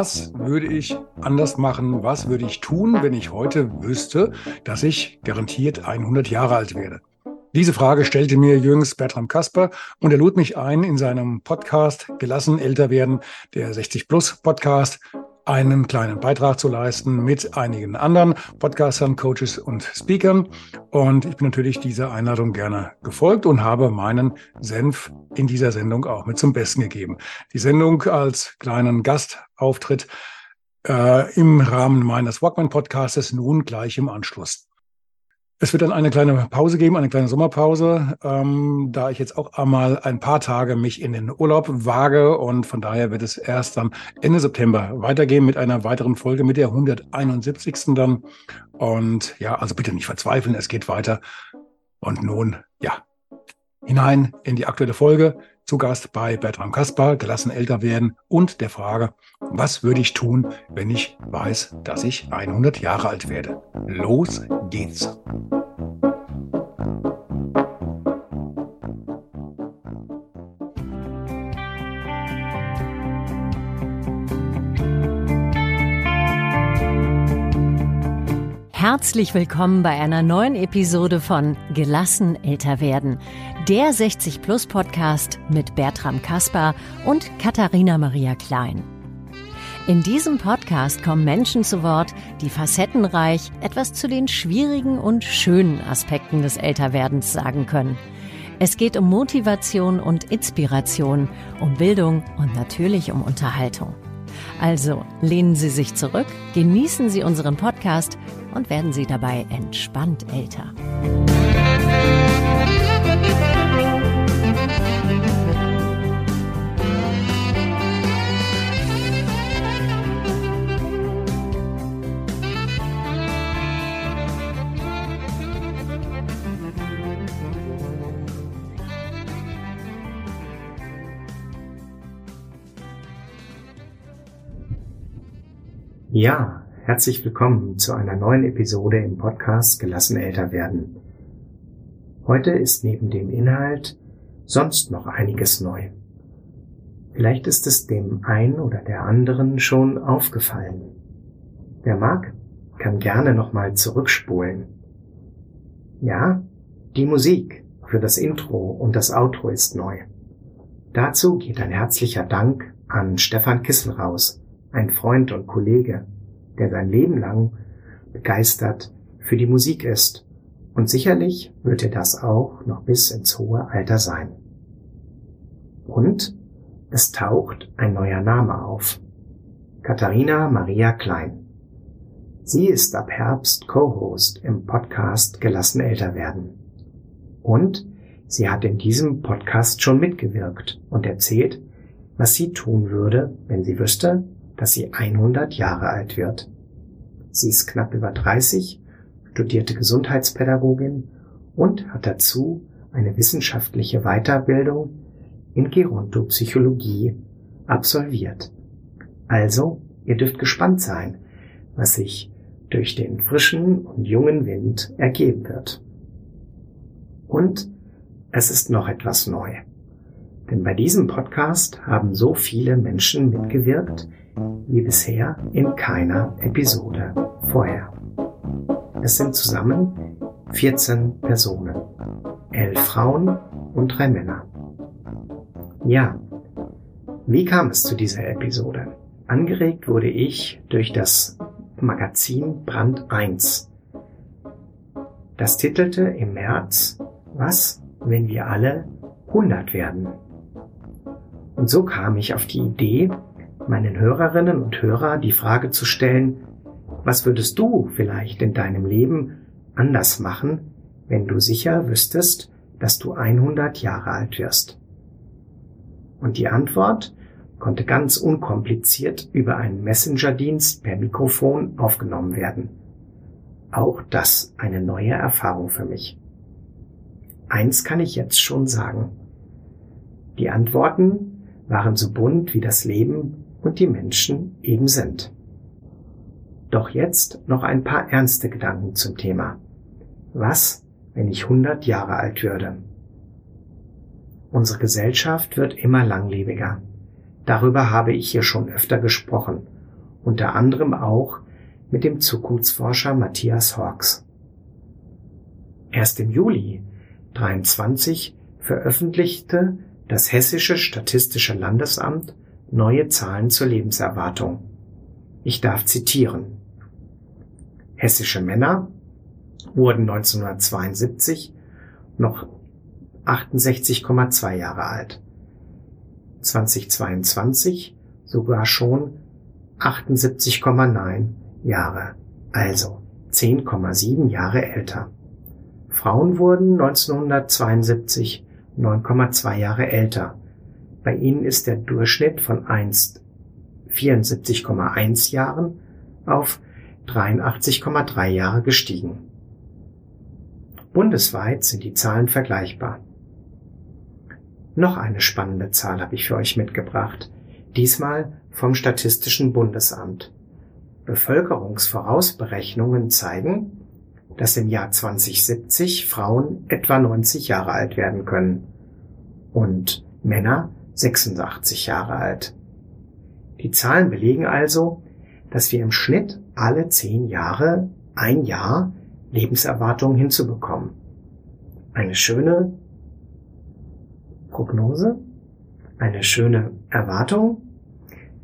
Was würde ich anders machen? Was würde ich tun, wenn ich heute wüsste, dass ich garantiert 100 Jahre alt werde? Diese Frage stellte mir jüngst Bertram Kasper und er lud mich ein, in seinem Podcast Gelassen älter werden, der 60 Plus Podcast, einen kleinen Beitrag zu leisten mit einigen anderen Podcastern, Coaches und Speakern. Und ich bin natürlich dieser Einladung gerne gefolgt und habe meinen Senf in dieser Sendung auch mit zum Besten gegeben. Die Sendung als kleinen Gastauftritt äh, im Rahmen meines Walkman-Podcastes nun gleich im Anschluss. Es wird dann eine kleine Pause geben, eine kleine Sommerpause, ähm, da ich jetzt auch einmal ein paar Tage mich in den Urlaub wage und von daher wird es erst am Ende September weitergehen mit einer weiteren Folge mit der 171. dann. Und ja, also bitte nicht verzweifeln, es geht weiter. Und nun, ja, hinein in die aktuelle Folge. Zu Gast bei Bertram Kaspar, gelassen älter werden und der Frage, was würde ich tun, wenn ich weiß, dass ich 100 Jahre alt werde? Los geht's. Herzlich willkommen bei einer neuen Episode von Gelassen älter werden, der 60 Plus Podcast mit Bertram Kaspar und Katharina Maria Klein. In diesem Podcast kommen Menschen zu Wort, die facettenreich etwas zu den schwierigen und schönen Aspekten des Älterwerdens sagen können. Es geht um Motivation und Inspiration, um Bildung und natürlich um Unterhaltung. Also lehnen Sie sich zurück, genießen Sie unseren Podcast und werden Sie dabei entspannt älter. Ja, herzlich willkommen zu einer neuen Episode im Podcast Gelassen älter werden. Heute ist neben dem Inhalt sonst noch einiges neu. Vielleicht ist es dem einen oder der anderen schon aufgefallen. Wer mag, kann gerne nochmal zurückspulen. Ja, die Musik für das Intro und das Outro ist neu. Dazu geht ein herzlicher Dank an Stefan Kissel raus, ein Freund und Kollege, der sein Leben lang begeistert für die Musik ist. Und sicherlich wird er das auch noch bis ins hohe Alter sein. Und es taucht ein neuer Name auf. Katharina Maria Klein. Sie ist ab Herbst Co-Host im Podcast Gelassen älter werden. Und sie hat in diesem Podcast schon mitgewirkt und erzählt, was sie tun würde, wenn sie wüsste, dass sie 100 Jahre alt wird. Sie ist knapp über 30, studierte Gesundheitspädagogin und hat dazu eine wissenschaftliche Weiterbildung in Gerontopsychologie absolviert. Also, ihr dürft gespannt sein, was sich durch den frischen und jungen Wind ergeben wird. Und es ist noch etwas neu. Denn bei diesem Podcast haben so viele Menschen mitgewirkt, wie bisher in keiner Episode vorher. Es sind zusammen 14 Personen, 11 Frauen und 3 Männer. Ja, wie kam es zu dieser Episode? Angeregt wurde ich durch das Magazin Brand 1. Das titelte im März Was, wenn wir alle 100 werden? Und so kam ich auf die Idee, meinen Hörerinnen und Hörer die Frage zu stellen, was würdest du vielleicht in deinem Leben anders machen, wenn du sicher wüsstest, dass du 100 Jahre alt wirst? Und die Antwort konnte ganz unkompliziert über einen Messenger-Dienst per Mikrofon aufgenommen werden. Auch das eine neue Erfahrung für mich. Eins kann ich jetzt schon sagen. Die Antworten waren so bunt wie das Leben und die Menschen eben sind. Doch jetzt noch ein paar ernste Gedanken zum Thema. Was, wenn ich 100 Jahre alt würde? Unsere Gesellschaft wird immer langlebiger. Darüber habe ich hier schon öfter gesprochen, unter anderem auch mit dem Zukunftsforscher Matthias Hawks. Erst im Juli 23 veröffentlichte das Hessische Statistische Landesamt neue Zahlen zur Lebenserwartung. Ich darf zitieren. Hessische Männer wurden 1972 noch 68,2 Jahre alt. 2022 sogar schon 78,9 Jahre, also 10,7 Jahre älter. Frauen wurden 1972 9,2 Jahre älter. Bei ihnen ist der Durchschnitt von einst 74,1 Jahren auf 83,3 Jahre gestiegen. Bundesweit sind die Zahlen vergleichbar. Noch eine spannende Zahl habe ich für euch mitgebracht, diesmal vom Statistischen Bundesamt. Bevölkerungsvorausberechnungen zeigen, dass im Jahr 2070 Frauen etwa 90 Jahre alt werden können und Männer 86 Jahre alt. Die Zahlen belegen also, dass wir im Schnitt alle zehn Jahre ein Jahr Lebenserwartung hinzubekommen. Eine schöne Prognose, eine schöne Erwartung.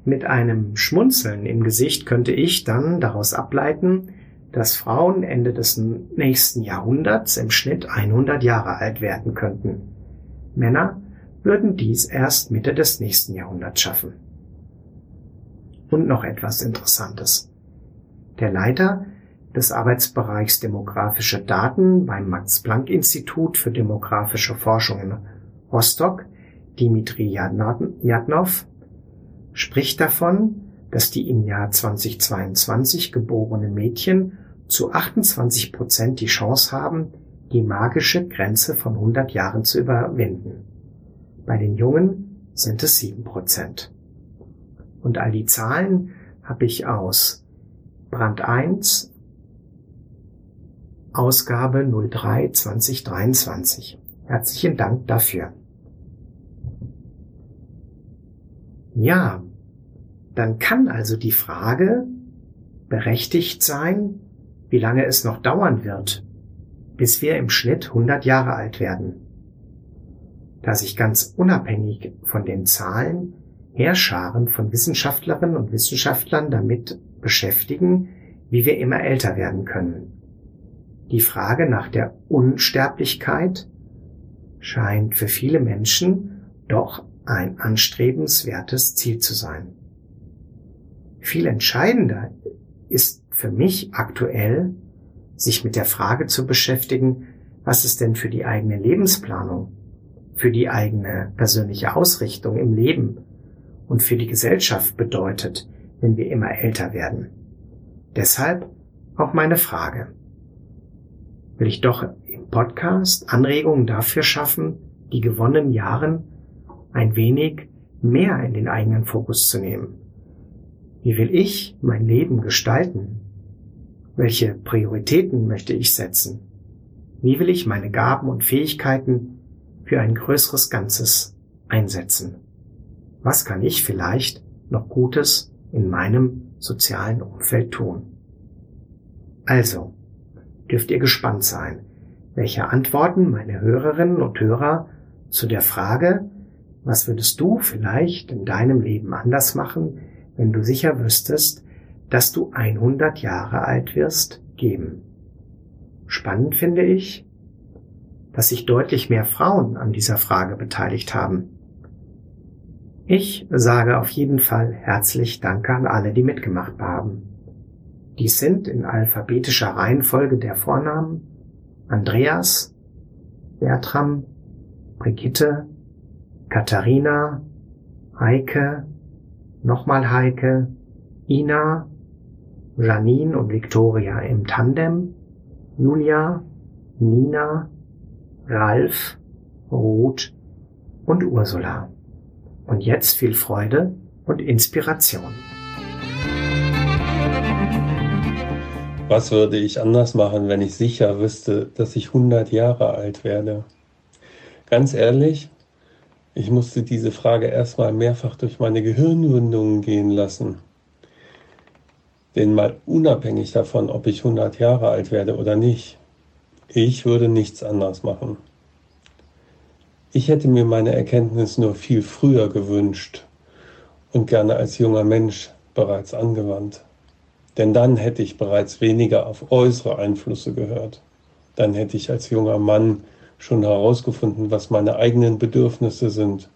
Mit einem Schmunzeln im Gesicht könnte ich dann daraus ableiten, dass Frauen Ende des nächsten Jahrhunderts im Schnitt 100 Jahre alt werden könnten. Männer würden dies erst Mitte des nächsten Jahrhunderts schaffen. Und noch etwas Interessantes. Der Leiter des Arbeitsbereichs Demografische Daten beim Max-Planck-Institut für demografische Forschung in Rostock, Dimitri Jadnov, spricht davon, dass die im Jahr 2022 geborenen Mädchen zu 28 Prozent die Chance haben, die magische Grenze von 100 Jahren zu überwinden. Bei den Jungen sind es 7 Prozent. Und all die Zahlen habe ich aus Brand 1, Ausgabe 03 2023. Herzlichen Dank dafür. Ja, dann kann also die Frage berechtigt sein, wie lange es noch dauern wird, bis wir im Schnitt 100 Jahre alt werden. Da sich ganz unabhängig von den Zahlen Heerscharen von Wissenschaftlerinnen und Wissenschaftlern damit beschäftigen, wie wir immer älter werden können. Die Frage nach der Unsterblichkeit scheint für viele Menschen doch ein anstrebenswertes Ziel zu sein. Viel entscheidender ist für mich aktuell, sich mit der Frage zu beschäftigen, was es denn für die eigene Lebensplanung, für die eigene persönliche Ausrichtung im Leben und für die Gesellschaft bedeutet, wenn wir immer älter werden. Deshalb auch meine Frage. Will ich doch im Podcast Anregungen dafür schaffen, die gewonnenen Jahren ein wenig mehr in den eigenen Fokus zu nehmen. Wie will ich mein Leben gestalten? Welche Prioritäten möchte ich setzen? Wie will ich meine Gaben und Fähigkeiten für ein größeres Ganzes einsetzen? Was kann ich vielleicht noch Gutes in meinem sozialen Umfeld tun? Also, dürft ihr gespannt sein, welche Antworten meine Hörerinnen und Hörer zu der Frage, was würdest du vielleicht in deinem Leben anders machen, wenn du sicher wüsstest, dass du 100 Jahre alt wirst, geben? Spannend finde ich, dass sich deutlich mehr Frauen an dieser Frage beteiligt haben. Ich sage auf jeden Fall herzlich Danke an alle, die mitgemacht haben. Dies sind in alphabetischer Reihenfolge der Vornamen Andreas, Bertram, Brigitte, Katharina, Heike, nochmal Heike, Ina, Janine und Victoria im Tandem, Julia, Nina, Ralf, Ruth und Ursula. Und jetzt viel Freude und Inspiration. Was würde ich anders machen, wenn ich sicher wüsste, dass ich 100 Jahre alt werde? Ganz ehrlich, ich musste diese Frage erstmal mehrfach durch meine Gehirnwindungen gehen lassen. Denn mal unabhängig davon, ob ich 100 Jahre alt werde oder nicht, ich würde nichts anders machen. Ich hätte mir meine Erkenntnis nur viel früher gewünscht und gerne als junger Mensch bereits angewandt. Denn dann hätte ich bereits weniger auf äußere Einflüsse gehört. Dann hätte ich als junger Mann schon herausgefunden, was meine eigenen Bedürfnisse sind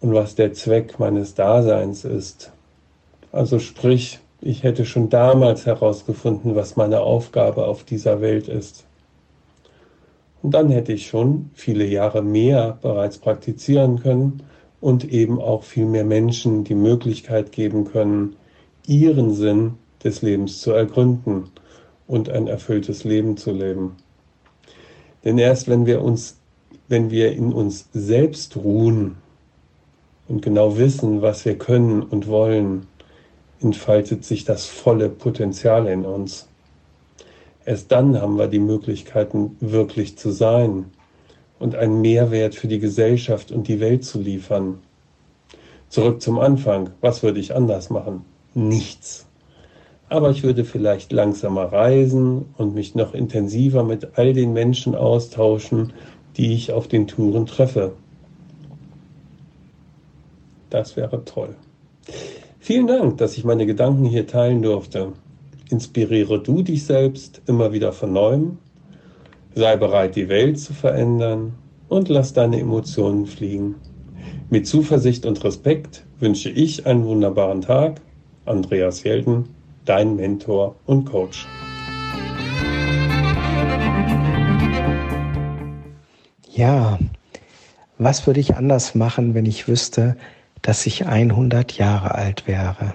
und was der Zweck meines Daseins ist. Also sprich, ich hätte schon damals herausgefunden, was meine Aufgabe auf dieser Welt ist. Und dann hätte ich schon viele Jahre mehr bereits praktizieren können und eben auch viel mehr Menschen die Möglichkeit geben können, ihren Sinn des Lebens zu ergründen und ein erfülltes Leben zu leben. Denn erst wenn wir uns, wenn wir in uns selbst ruhen und genau wissen, was wir können und wollen, entfaltet sich das volle Potenzial in uns. Erst dann haben wir die Möglichkeiten, wirklich zu sein und einen Mehrwert für die Gesellschaft und die Welt zu liefern. Zurück zum Anfang. Was würde ich anders machen? Nichts aber ich würde vielleicht langsamer reisen und mich noch intensiver mit all den Menschen austauschen, die ich auf den Touren treffe. Das wäre toll. Vielen Dank, dass ich meine Gedanken hier teilen durfte. Inspiriere du dich selbst immer wieder von neuem, sei bereit, die Welt zu verändern und lass deine Emotionen fliegen. Mit Zuversicht und Respekt wünsche ich einen wunderbaren Tag. Andreas Jelden dein Mentor und Coach. Ja, was würde ich anders machen, wenn ich wüsste, dass ich 100 Jahre alt wäre?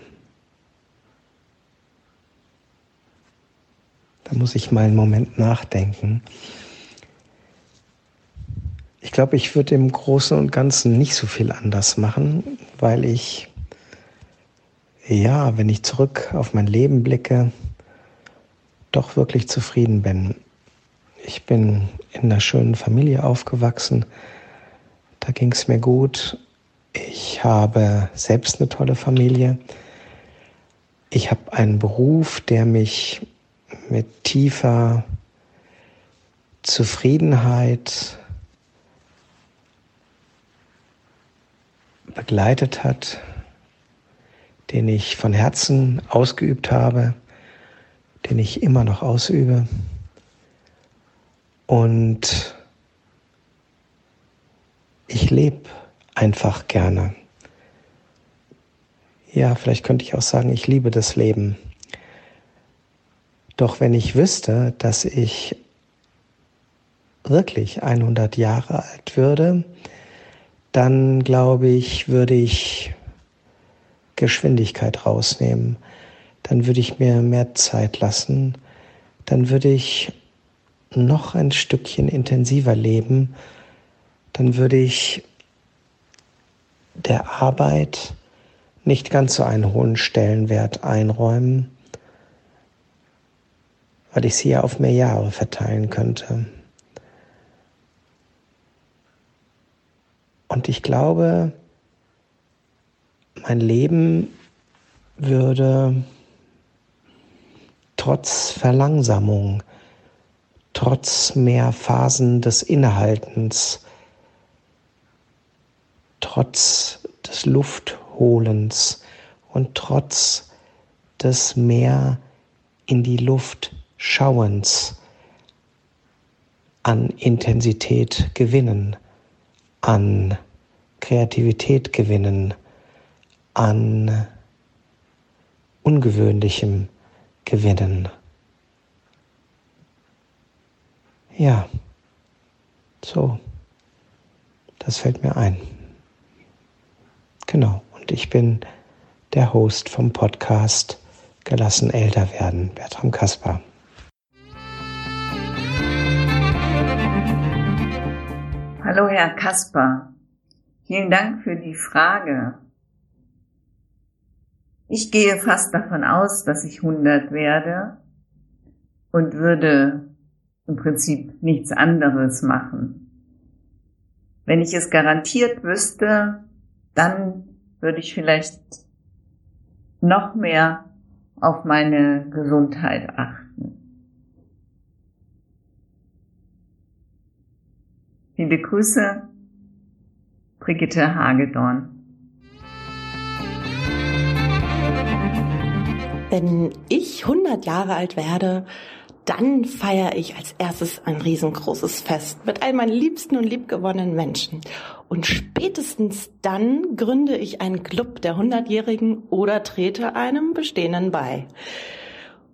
Da muss ich mal einen Moment nachdenken. Ich glaube, ich würde im Großen und Ganzen nicht so viel anders machen, weil ich ja, wenn ich zurück auf mein Leben blicke, doch wirklich zufrieden bin. Ich bin in einer schönen Familie aufgewachsen. Da ging es mir gut. Ich habe selbst eine tolle Familie. Ich habe einen Beruf, der mich mit tiefer Zufriedenheit begleitet hat, den ich von Herzen ausgeübt habe, den ich immer noch ausübe. Und ich lebe einfach gerne. Ja, vielleicht könnte ich auch sagen, ich liebe das Leben. Doch wenn ich wüsste, dass ich wirklich 100 Jahre alt würde, dann glaube ich, würde ich Geschwindigkeit rausnehmen. Dann würde ich mir mehr Zeit lassen. Dann würde ich noch ein Stückchen intensiver leben. Dann würde ich der Arbeit nicht ganz so einen hohen Stellenwert einräumen, weil ich sie ja auf mehr Jahre verteilen könnte. Und ich glaube, mein Leben würde trotz Verlangsamung, trotz mehr Phasen des Innehaltens, trotz des Luftholens und trotz des mehr in die Luft Schauens an Intensität gewinnen, an Kreativität gewinnen, an Ungewöhnlichem gewinnen. Ja, so, das fällt mir ein. Genau, und ich bin der Host vom Podcast Gelassen älter werden, Bertram Kaspar. Hallo Herr Kaspar, vielen Dank für die Frage. Ich gehe fast davon aus, dass ich 100 werde und würde im Prinzip nichts anderes machen. Wenn ich es garantiert wüsste, dann würde ich vielleicht noch mehr auf meine Gesundheit achten. Liebe Grüße, Brigitte Hagedorn. Wenn ich 100 Jahre alt werde, dann feiere ich als erstes ein riesengroßes Fest mit all meinen liebsten und liebgewonnenen Menschen. Und spätestens dann gründe ich einen Club der Hundertjährigen oder trete einem bestehenden bei.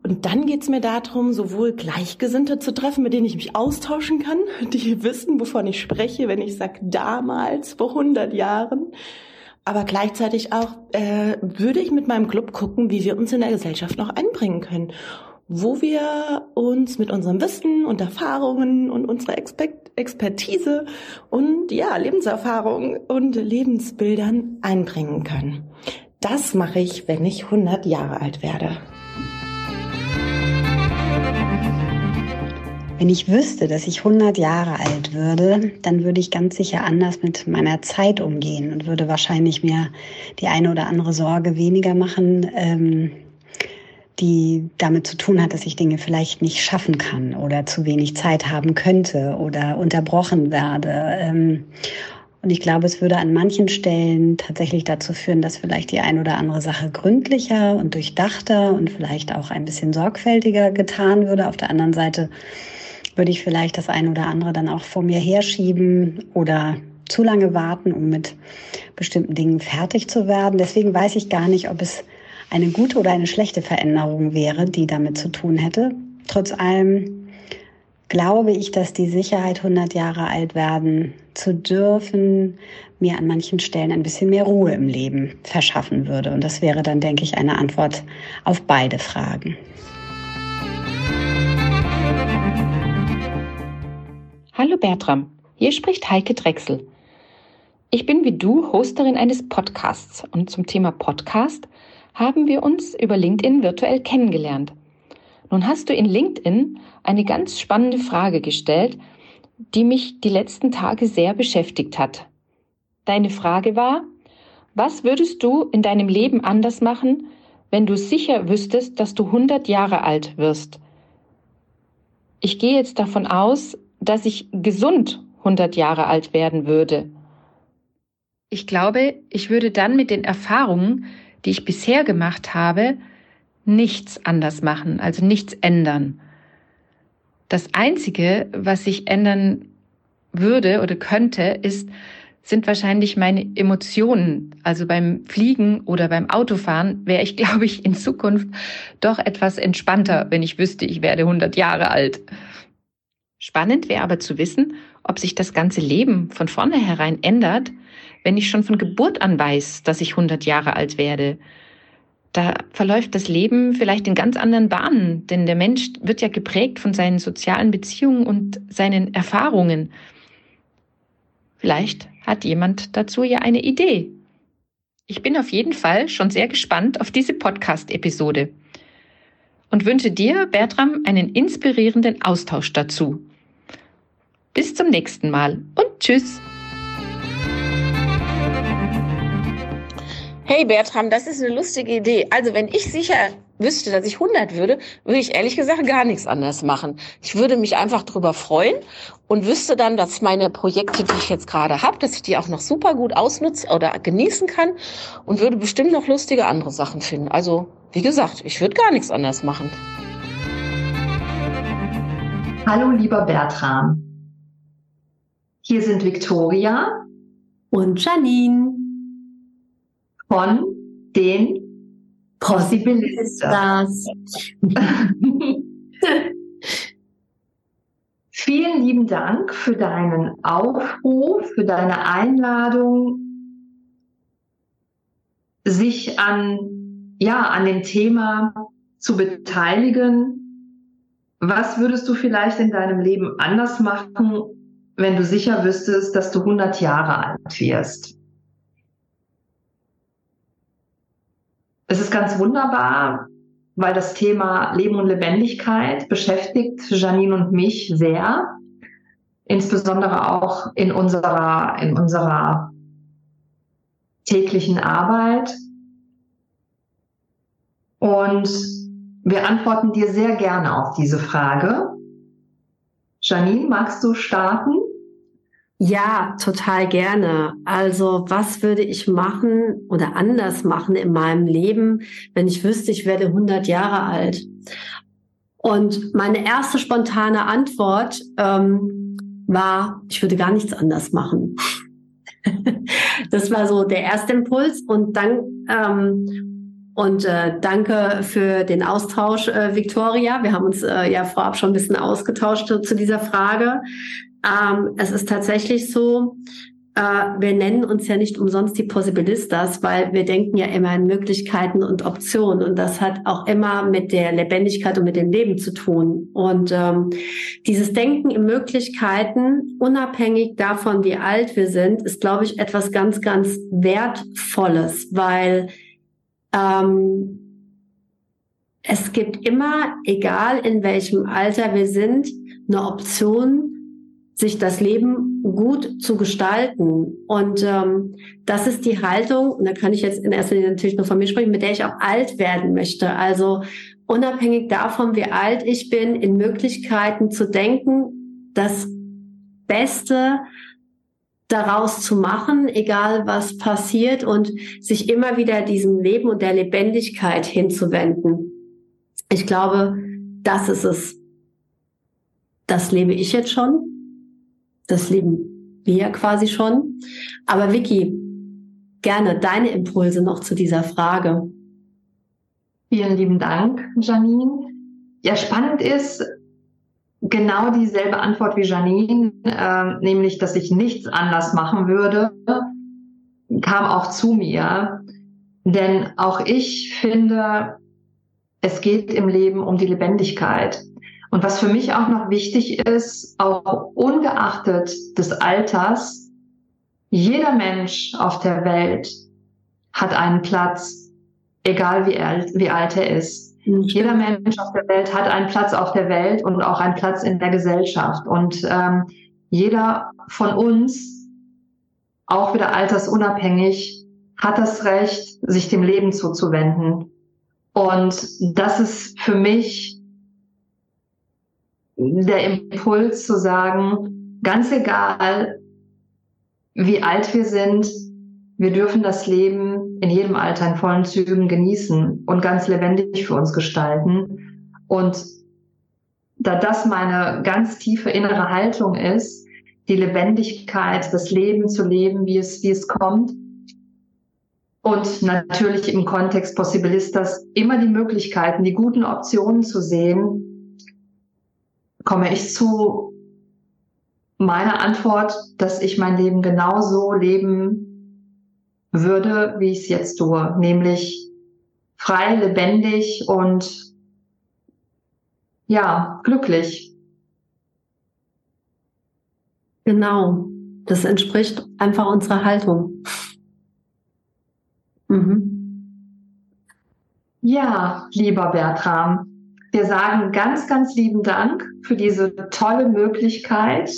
Und dann geht's mir darum, sowohl Gleichgesinnte zu treffen, mit denen ich mich austauschen kann, die wissen, wovon ich spreche, wenn ich sage damals, vor 100 Jahren. Aber gleichzeitig auch äh, würde ich mit meinem Club gucken, wie wir uns in der Gesellschaft noch einbringen können wo wir uns mit unserem Wissen und Erfahrungen und unserer Expertise und ja, Lebenserfahrung und Lebensbildern einbringen können. Das mache ich, wenn ich 100 Jahre alt werde. Wenn ich wüsste, dass ich 100 Jahre alt würde, dann würde ich ganz sicher anders mit meiner Zeit umgehen und würde wahrscheinlich mir die eine oder andere Sorge weniger machen, ähm, die damit zu tun hat, dass ich Dinge vielleicht nicht schaffen kann oder zu wenig Zeit haben könnte oder unterbrochen werde. Ähm, und ich glaube, es würde an manchen Stellen tatsächlich dazu führen, dass vielleicht die ein oder andere Sache gründlicher und durchdachter und vielleicht auch ein bisschen sorgfältiger getan würde. Auf der anderen Seite würde ich vielleicht das ein oder andere dann auch vor mir herschieben oder zu lange warten, um mit bestimmten Dingen fertig zu werden. Deswegen weiß ich gar nicht, ob es eine gute oder eine schlechte Veränderung wäre, die damit zu tun hätte. Trotz allem glaube ich, dass die Sicherheit, 100 Jahre alt werden zu dürfen, mir an manchen Stellen ein bisschen mehr Ruhe im Leben verschaffen würde. Und das wäre dann, denke ich, eine Antwort auf beide Fragen. Hallo Bertram, hier spricht Heike Drechsel. Ich bin wie du Hosterin eines Podcasts und zum Thema Podcast haben wir uns über LinkedIn virtuell kennengelernt. Nun hast du in LinkedIn eine ganz spannende Frage gestellt, die mich die letzten Tage sehr beschäftigt hat. Deine Frage war, was würdest du in deinem Leben anders machen, wenn du sicher wüsstest, dass du 100 Jahre alt wirst? Ich gehe jetzt davon aus, dass ich gesund 100 Jahre alt werden würde. Ich glaube, ich würde dann mit den Erfahrungen, die ich bisher gemacht habe, nichts anders machen, also nichts ändern. Das Einzige, was ich ändern würde oder könnte, ist, sind wahrscheinlich meine Emotionen. Also beim Fliegen oder beim Autofahren wäre ich, glaube ich, in Zukunft doch etwas entspannter, wenn ich wüsste, ich werde 100 Jahre alt. Spannend wäre aber zu wissen, ob sich das ganze Leben von vornherein ändert, wenn ich schon von Geburt an weiß, dass ich 100 Jahre alt werde, da verläuft das Leben vielleicht in ganz anderen Bahnen, denn der Mensch wird ja geprägt von seinen sozialen Beziehungen und seinen Erfahrungen. Vielleicht hat jemand dazu ja eine Idee. Ich bin auf jeden Fall schon sehr gespannt auf diese Podcast-Episode und wünsche dir, Bertram, einen inspirierenden Austausch dazu. Bis zum nächsten Mal und tschüss. Hey Bertram, das ist eine lustige Idee. Also wenn ich sicher wüsste, dass ich 100 würde, würde ich ehrlich gesagt gar nichts anderes machen. Ich würde mich einfach drüber freuen und wüsste dann, dass meine Projekte, die ich jetzt gerade habe, dass ich die auch noch super gut ausnutzen oder genießen kann und würde bestimmt noch lustige andere Sachen finden. Also wie gesagt, ich würde gar nichts anderes machen. Hallo lieber Bertram. Hier sind Victoria und Janine von den Possibilistas. Vielen lieben Dank für deinen Aufruf, für deine Einladung, sich an ja, an dem Thema zu beteiligen. Was würdest du vielleicht in deinem Leben anders machen, wenn du sicher wüsstest, dass du 100 Jahre alt wirst? Es ist ganz wunderbar, weil das Thema Leben und Lebendigkeit beschäftigt Janine und mich sehr. Insbesondere auch in unserer, in unserer täglichen Arbeit. Und wir antworten dir sehr gerne auf diese Frage. Janine, magst du starten? Ja, total gerne. Also was würde ich machen oder anders machen in meinem Leben, wenn ich wüsste, ich werde 100 Jahre alt? Und meine erste spontane Antwort ähm, war, ich würde gar nichts anders machen. das war so der erste Impuls. Und dann ähm, und äh, danke für den Austausch, äh, Victoria. Wir haben uns äh, ja vorab schon ein bisschen ausgetauscht zu dieser Frage. Ähm, es ist tatsächlich so, äh, wir nennen uns ja nicht umsonst die Possibilistas, weil wir denken ja immer in Möglichkeiten und Optionen. Und das hat auch immer mit der Lebendigkeit und mit dem Leben zu tun. Und ähm, dieses Denken in Möglichkeiten, unabhängig davon, wie alt wir sind, ist, glaube ich, etwas ganz, ganz Wertvolles, weil ähm, es gibt immer, egal in welchem Alter wir sind, eine Option, sich das Leben gut zu gestalten. Und ähm, das ist die Haltung, und da kann ich jetzt in erster Linie natürlich nur von mir sprechen, mit der ich auch alt werden möchte. Also unabhängig davon, wie alt ich bin, in Möglichkeiten zu denken, das Beste daraus zu machen, egal was passiert und sich immer wieder diesem Leben und der Lebendigkeit hinzuwenden. Ich glaube, das ist es. Das lebe ich jetzt schon. Das leben wir quasi schon. Aber Vicky, gerne deine Impulse noch zu dieser Frage. Vielen lieben Dank, Janine. Ja, spannend ist, genau dieselbe Antwort wie Janine, äh, nämlich, dass ich nichts anders machen würde, kam auch zu mir. Denn auch ich finde, es geht im Leben um die Lebendigkeit. Und was für mich auch noch wichtig ist, auch ungeachtet des Alters, jeder Mensch auf der Welt hat einen Platz, egal wie alt, wie alt er ist. Mhm. Jeder Mensch auf der Welt hat einen Platz auf der Welt und auch einen Platz in der Gesellschaft. Und ähm, jeder von uns, auch wieder altersunabhängig, hat das Recht, sich dem Leben zuzuwenden. Und das ist für mich der Impuls zu sagen, ganz egal, wie alt wir sind, wir dürfen das Leben in jedem Alter in vollen Zügen genießen und ganz lebendig für uns gestalten. Und da das meine ganz tiefe innere Haltung ist, die Lebendigkeit, das Leben zu leben, wie es, wie es kommt. Und natürlich im Kontext Possibilistas immer die Möglichkeiten, die guten Optionen zu sehen, komme ich zu meiner Antwort, dass ich mein Leben genauso leben würde, wie ich es jetzt tue, nämlich frei, lebendig und ja, glücklich. Genau, das entspricht einfach unserer Haltung. Mhm. Ja, lieber Bertram, wir sagen ganz, ganz lieben Dank für diese tolle Möglichkeit,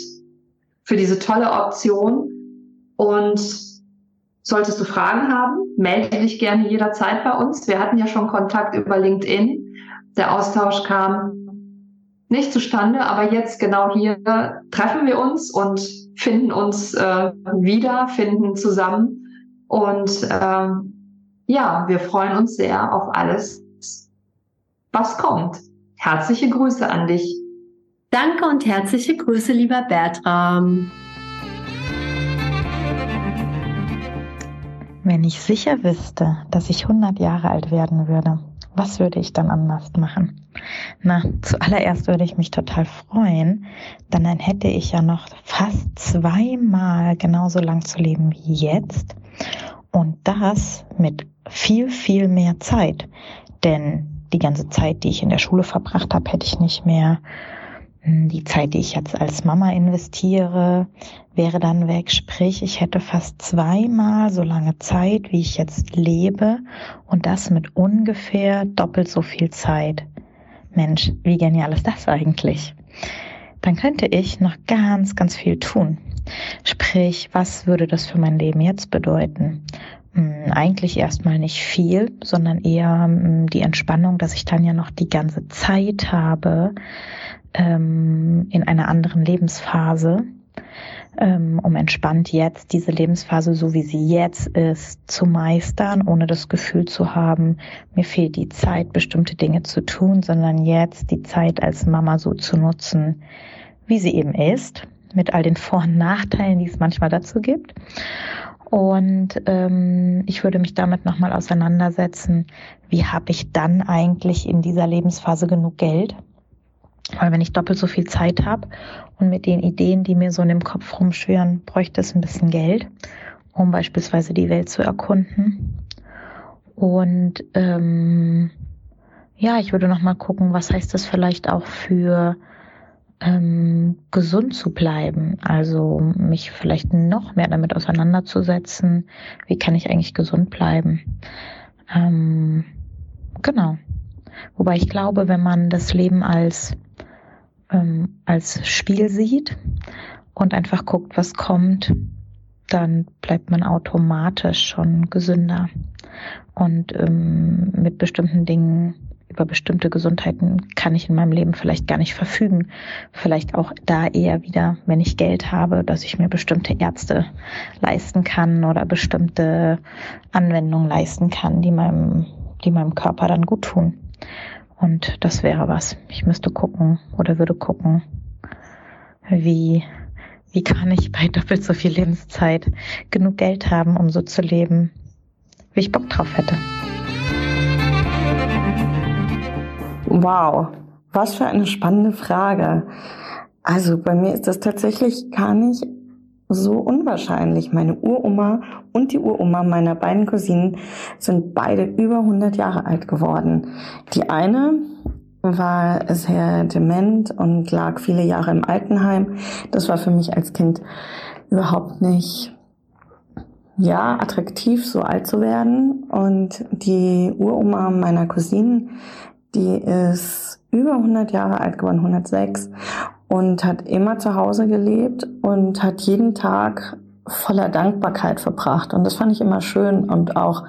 für diese tolle Option und Solltest du Fragen haben, melde dich gerne jederzeit bei uns. Wir hatten ja schon Kontakt über LinkedIn. Der Austausch kam nicht zustande, aber jetzt genau hier treffen wir uns und finden uns äh, wieder, finden zusammen. Und ähm, ja, wir freuen uns sehr auf alles, was kommt. Herzliche Grüße an dich. Danke und herzliche Grüße, lieber Bertram. Wenn ich sicher wüsste, dass ich 100 Jahre alt werden würde, was würde ich dann anders machen? Na, zuallererst würde ich mich total freuen, denn dann hätte ich ja noch fast zweimal genauso lang zu leben wie jetzt. Und das mit viel, viel mehr Zeit. Denn die ganze Zeit, die ich in der Schule verbracht habe, hätte ich nicht mehr. Hm, die Zeit, die ich jetzt als Mama investiere, wäre dann weg. Sprich, ich hätte fast zweimal so lange Zeit, wie ich jetzt lebe und das mit ungefähr doppelt so viel Zeit. Mensch, wie genial ist das eigentlich? Dann könnte ich noch ganz, ganz viel tun. Sprich, was würde das für mein Leben jetzt bedeuten? Hm, eigentlich erstmal nicht viel, sondern eher hm, die Entspannung, dass ich dann ja noch die ganze Zeit habe ähm, in einer anderen Lebensphase, ähm, um entspannt jetzt diese Lebensphase, so wie sie jetzt ist, zu meistern, ohne das Gefühl zu haben, mir fehlt die Zeit, bestimmte Dinge zu tun, sondern jetzt die Zeit als Mama so zu nutzen, wie sie eben ist, mit all den Vor- und Nachteilen, die es manchmal dazu gibt. Und ähm, ich würde mich damit nochmal auseinandersetzen, wie habe ich dann eigentlich in dieser Lebensphase genug Geld? Weil wenn ich doppelt so viel Zeit habe und mit den Ideen, die mir so in dem Kopf rumschwirren, bräuchte es ein bisschen Geld, um beispielsweise die Welt zu erkunden. Und ähm, ja, ich würde nochmal gucken, was heißt das vielleicht auch für ähm, gesund zu bleiben, also mich vielleicht noch mehr damit auseinanderzusetzen, wie kann ich eigentlich gesund bleiben. Ähm, genau. Wobei ich glaube, wenn man das Leben als, ähm, als Spiel sieht und einfach guckt, was kommt, dann bleibt man automatisch schon gesünder und ähm, mit bestimmten Dingen über bestimmte Gesundheiten kann ich in meinem Leben vielleicht gar nicht verfügen. Vielleicht auch da eher wieder, wenn ich Geld habe, dass ich mir bestimmte Ärzte leisten kann oder bestimmte Anwendungen leisten kann, die meinem, die meinem Körper dann gut tun. Und das wäre was. Ich müsste gucken oder würde gucken, wie, wie kann ich bei doppelt so viel Lebenszeit genug Geld haben, um so zu leben, wie ich Bock drauf hätte. Wow, was für eine spannende Frage. Also bei mir ist das tatsächlich gar nicht so unwahrscheinlich. Meine Uroma und die Uroma meiner beiden Cousinen sind beide über 100 Jahre alt geworden. Die eine war sehr dement und lag viele Jahre im Altenheim. Das war für mich als Kind überhaupt nicht ja, attraktiv, so alt zu werden. Und die Uroma meiner Cousinen die ist über 100 Jahre alt geworden, 106 und hat immer zu Hause gelebt und hat jeden Tag voller Dankbarkeit verbracht. Und das fand ich immer schön. Und auch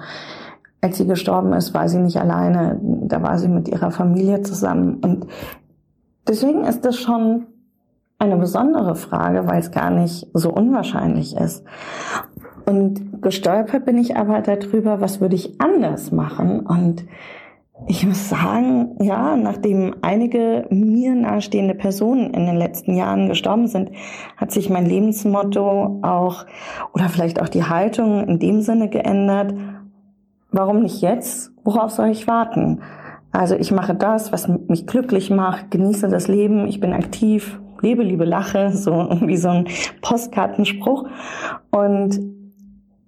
als sie gestorben ist, war sie nicht alleine. Da war sie mit ihrer Familie zusammen. Und deswegen ist das schon eine besondere Frage, weil es gar nicht so unwahrscheinlich ist. Und gestolpert bin ich aber darüber, was würde ich anders machen? Und ich muss sagen, ja, nachdem einige mir nahestehende Personen in den letzten Jahren gestorben sind, hat sich mein Lebensmotto auch oder vielleicht auch die Haltung in dem Sinne geändert. Warum nicht jetzt? Worauf soll ich warten? Also ich mache das, was mich glücklich macht, genieße das Leben, ich bin aktiv, lebe, liebe, lache, so wie so ein Postkartenspruch. Und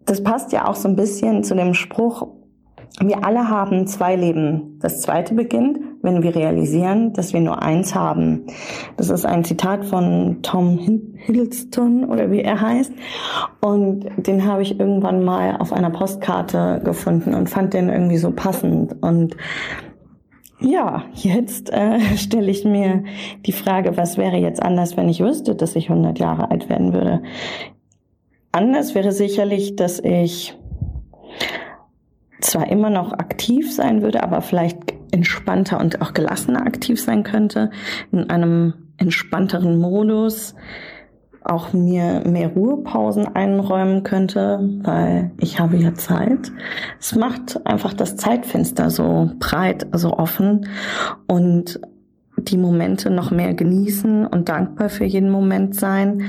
das passt ja auch so ein bisschen zu dem Spruch, wir alle haben zwei Leben. Das zweite beginnt, wenn wir realisieren, dass wir nur eins haben. Das ist ein Zitat von Tom Hiddleston oder wie er heißt. Und den habe ich irgendwann mal auf einer Postkarte gefunden und fand den irgendwie so passend. Und ja, jetzt äh, stelle ich mir die Frage, was wäre jetzt anders, wenn ich wüsste, dass ich 100 Jahre alt werden würde? Anders wäre sicherlich, dass ich zwar immer noch aktiv sein würde, aber vielleicht entspannter und auch gelassener aktiv sein könnte, in einem entspannteren Modus auch mir mehr Ruhepausen einräumen könnte, weil ich habe ja Zeit. Es macht einfach das Zeitfenster so breit, so offen und die Momente noch mehr genießen und dankbar für jeden Moment sein.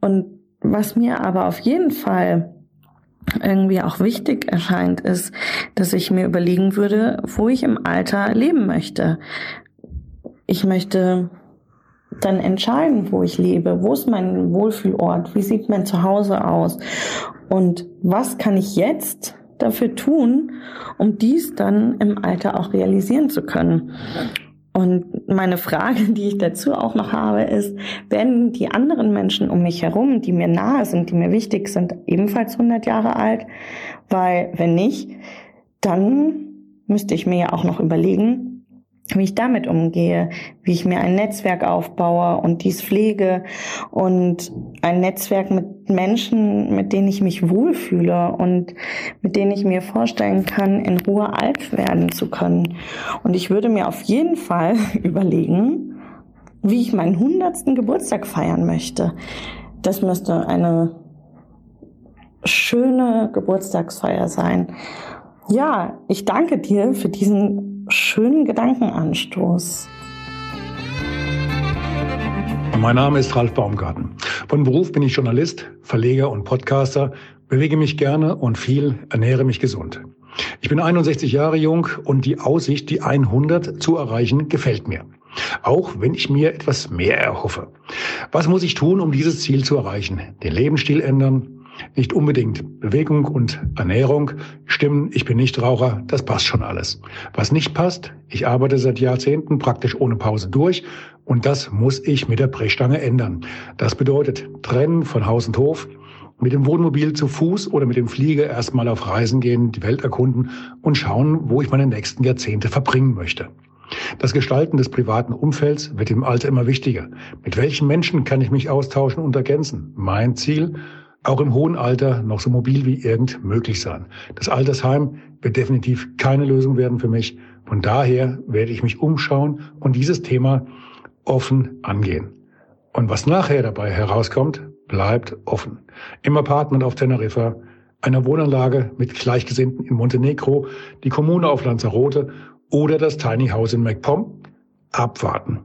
Und was mir aber auf jeden Fall irgendwie auch wichtig erscheint, ist, dass ich mir überlegen würde, wo ich im Alter leben möchte. Ich möchte dann entscheiden, wo ich lebe, wo ist mein Wohlfühlort, wie sieht mein Zuhause aus. Und was kann ich jetzt dafür tun, um dies dann im Alter auch realisieren zu können? Und meine Frage, die ich dazu auch noch habe, ist, werden die anderen Menschen um mich herum, die mir nahe sind, die mir wichtig sind, ebenfalls 100 Jahre alt? Weil wenn nicht, dann müsste ich mir ja auch noch überlegen, wie ich damit umgehe, wie ich mir ein Netzwerk aufbaue und dies pflege und ein Netzwerk mit Menschen, mit denen ich mich wohlfühle und mit denen ich mir vorstellen kann, in Ruhe alt werden zu können. Und ich würde mir auf jeden Fall überlegen, wie ich meinen hundertsten Geburtstag feiern möchte. Das müsste eine schöne Geburtstagsfeier sein. Ja, ich danke dir für diesen schönen Gedankenanstoß. Mein Name ist Ralf Baumgarten. Von Beruf bin ich Journalist, Verleger und Podcaster, bewege mich gerne und viel, ernähre mich gesund. Ich bin 61 Jahre jung und die Aussicht, die 100 zu erreichen, gefällt mir. Auch wenn ich mir etwas mehr erhoffe. Was muss ich tun, um dieses Ziel zu erreichen? Den Lebensstil ändern, nicht unbedingt Bewegung und Ernährung stimmen. Ich bin nicht Raucher. Das passt schon alles. Was nicht passt, ich arbeite seit Jahrzehnten praktisch ohne Pause durch und das muss ich mit der Brechstange ändern. Das bedeutet trennen von Haus und Hof, mit dem Wohnmobil zu Fuß oder mit dem Flieger erstmal auf Reisen gehen, die Welt erkunden und schauen, wo ich meine nächsten Jahrzehnte verbringen möchte. Das Gestalten des privaten Umfelds wird im Alter immer wichtiger. Mit welchen Menschen kann ich mich austauschen und ergänzen? Mein Ziel, auch im hohen Alter noch so mobil wie irgend möglich sein. Das Altersheim wird definitiv keine Lösung werden für mich. Von daher werde ich mich umschauen und dieses Thema offen angehen. Und was nachher dabei herauskommt, bleibt offen. Im Apartment auf Teneriffa, einer Wohnanlage mit Gleichgesinnten in Montenegro, die Kommune auf Lanzarote oder das Tiny House in MacPom? Abwarten.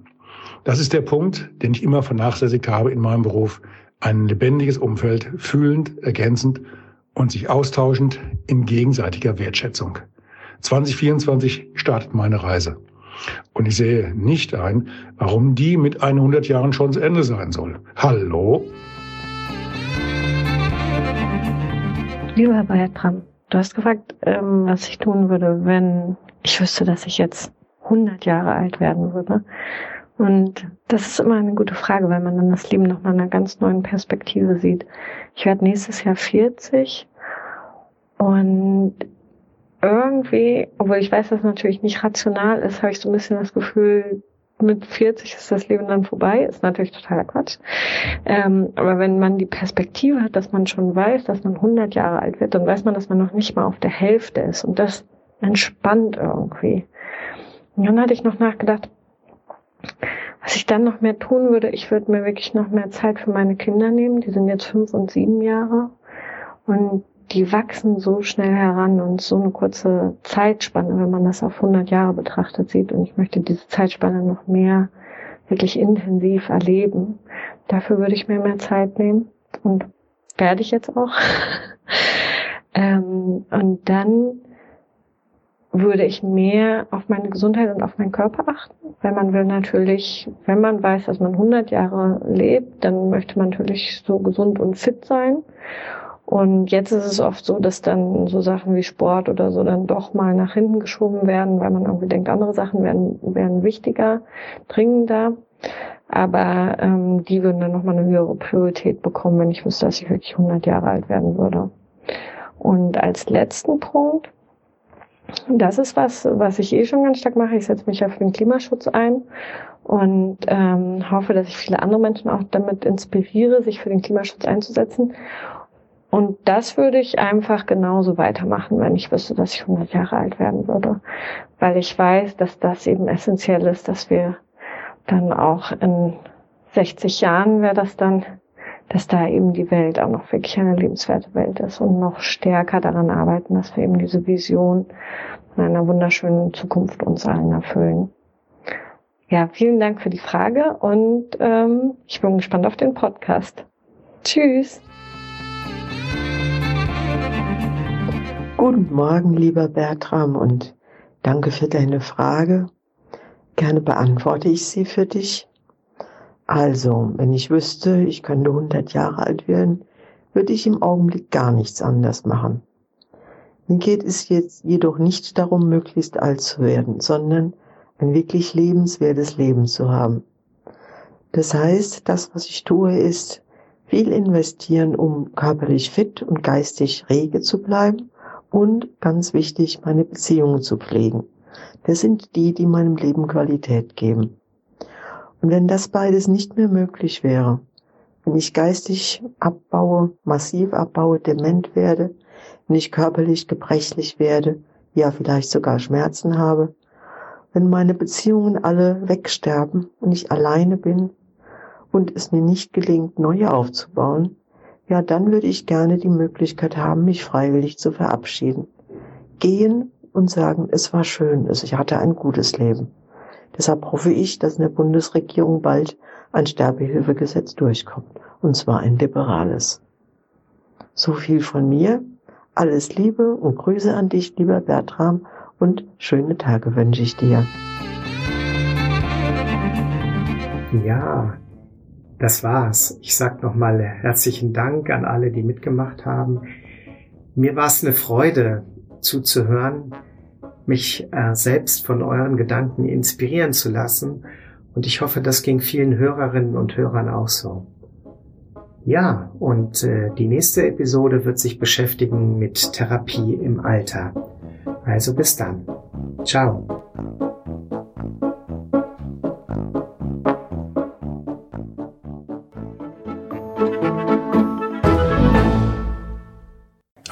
Das ist der Punkt, den ich immer vernachlässigt habe in meinem Beruf ein lebendiges Umfeld, fühlend, ergänzend und sich austauschend in gegenseitiger Wertschätzung. 2024 startet meine Reise. Und ich sehe nicht ein, warum die mit 100 Jahren schon zu Ende sein soll. Hallo? Lieber Herr Bertram, du hast gefragt, ähm, was ich tun würde, wenn ich wüsste, dass ich jetzt 100 Jahre alt werden würde. Und das ist immer eine gute Frage, weil man dann das Leben nochmal in einer ganz neuen Perspektive sieht. Ich werde nächstes Jahr 40 und irgendwie, obwohl ich weiß, dass es natürlich nicht rational ist, habe ich so ein bisschen das Gefühl, mit 40 ist das Leben dann vorbei, ist natürlich totaler Quatsch. Ähm, aber wenn man die Perspektive hat, dass man schon weiß, dass man 100 Jahre alt wird, dann weiß man, dass man noch nicht mal auf der Hälfte ist und das entspannt irgendwie. Und dann hatte ich noch nachgedacht, was ich dann noch mehr tun würde, ich würde mir wirklich noch mehr Zeit für meine Kinder nehmen. Die sind jetzt fünf und sieben Jahre und die wachsen so schnell heran und so eine kurze Zeitspanne, wenn man das auf 100 Jahre betrachtet sieht. Und ich möchte diese Zeitspanne noch mehr wirklich intensiv erleben. Dafür würde ich mir mehr Zeit nehmen und werde ich jetzt auch. ähm, und dann würde ich mehr auf meine Gesundheit und auf meinen Körper achten, weil man will natürlich, wenn man weiß, dass man 100 Jahre lebt, dann möchte man natürlich so gesund und fit sein. Und jetzt ist es oft so, dass dann so Sachen wie Sport oder so dann doch mal nach hinten geschoben werden, weil man irgendwie denkt, andere Sachen werden, werden wichtiger, dringender. Aber ähm, die würden dann nochmal eine höhere Priorität bekommen, wenn ich wüsste, dass ich wirklich 100 Jahre alt werden würde. Und als letzten Punkt das ist was, was ich eh schon ganz stark mache. Ich setze mich ja für den Klimaschutz ein und ähm, hoffe, dass ich viele andere Menschen auch damit inspiriere, sich für den Klimaschutz einzusetzen. Und das würde ich einfach genauso weitermachen, wenn ich wüsste, dass ich 100 Jahre alt werden würde. Weil ich weiß, dass das eben essentiell ist, dass wir dann auch in 60 Jahren wäre das dann dass da eben die Welt auch noch wirklich eine lebenswerte Welt ist und noch stärker daran arbeiten, dass wir eben diese Vision von einer wunderschönen Zukunft uns allen erfüllen. Ja, vielen Dank für die Frage und ähm, ich bin gespannt auf den Podcast. Tschüss. Guten Morgen, lieber Bertram, und danke für deine Frage. Gerne beantworte ich sie für dich. Also, wenn ich wüsste, ich könnte 100 Jahre alt werden, würde ich im Augenblick gar nichts anders machen. Mir geht es jetzt jedoch nicht darum, möglichst alt zu werden, sondern ein wirklich lebenswertes Leben zu haben. Das heißt, das, was ich tue, ist viel investieren, um körperlich fit und geistig rege zu bleiben und ganz wichtig, meine Beziehungen zu pflegen. Das sind die, die meinem Leben Qualität geben. Und wenn das beides nicht mehr möglich wäre, wenn ich geistig abbaue, massiv abbaue, dement werde, wenn ich körperlich gebrechlich werde, ja vielleicht sogar Schmerzen habe, wenn meine Beziehungen alle wegsterben und ich alleine bin und es mir nicht gelingt, neue aufzubauen, ja, dann würde ich gerne die Möglichkeit haben, mich freiwillig zu verabschieden. Gehen und sagen, es war schön, ich hatte ein gutes Leben. Deshalb hoffe ich, dass in der Bundesregierung bald ein Sterbehilfegesetz durchkommt, und zwar ein liberales. So viel von mir. Alles Liebe und Grüße an dich, lieber Bertram, und schöne Tage wünsche ich dir. Ja, das war's. Ich sag nochmal herzlichen Dank an alle, die mitgemacht haben. Mir war es eine Freude zuzuhören, mich äh, selbst von euren Gedanken inspirieren zu lassen. Und ich hoffe, das ging vielen Hörerinnen und Hörern auch so. Ja, und äh, die nächste Episode wird sich beschäftigen mit Therapie im Alter. Also bis dann. Ciao.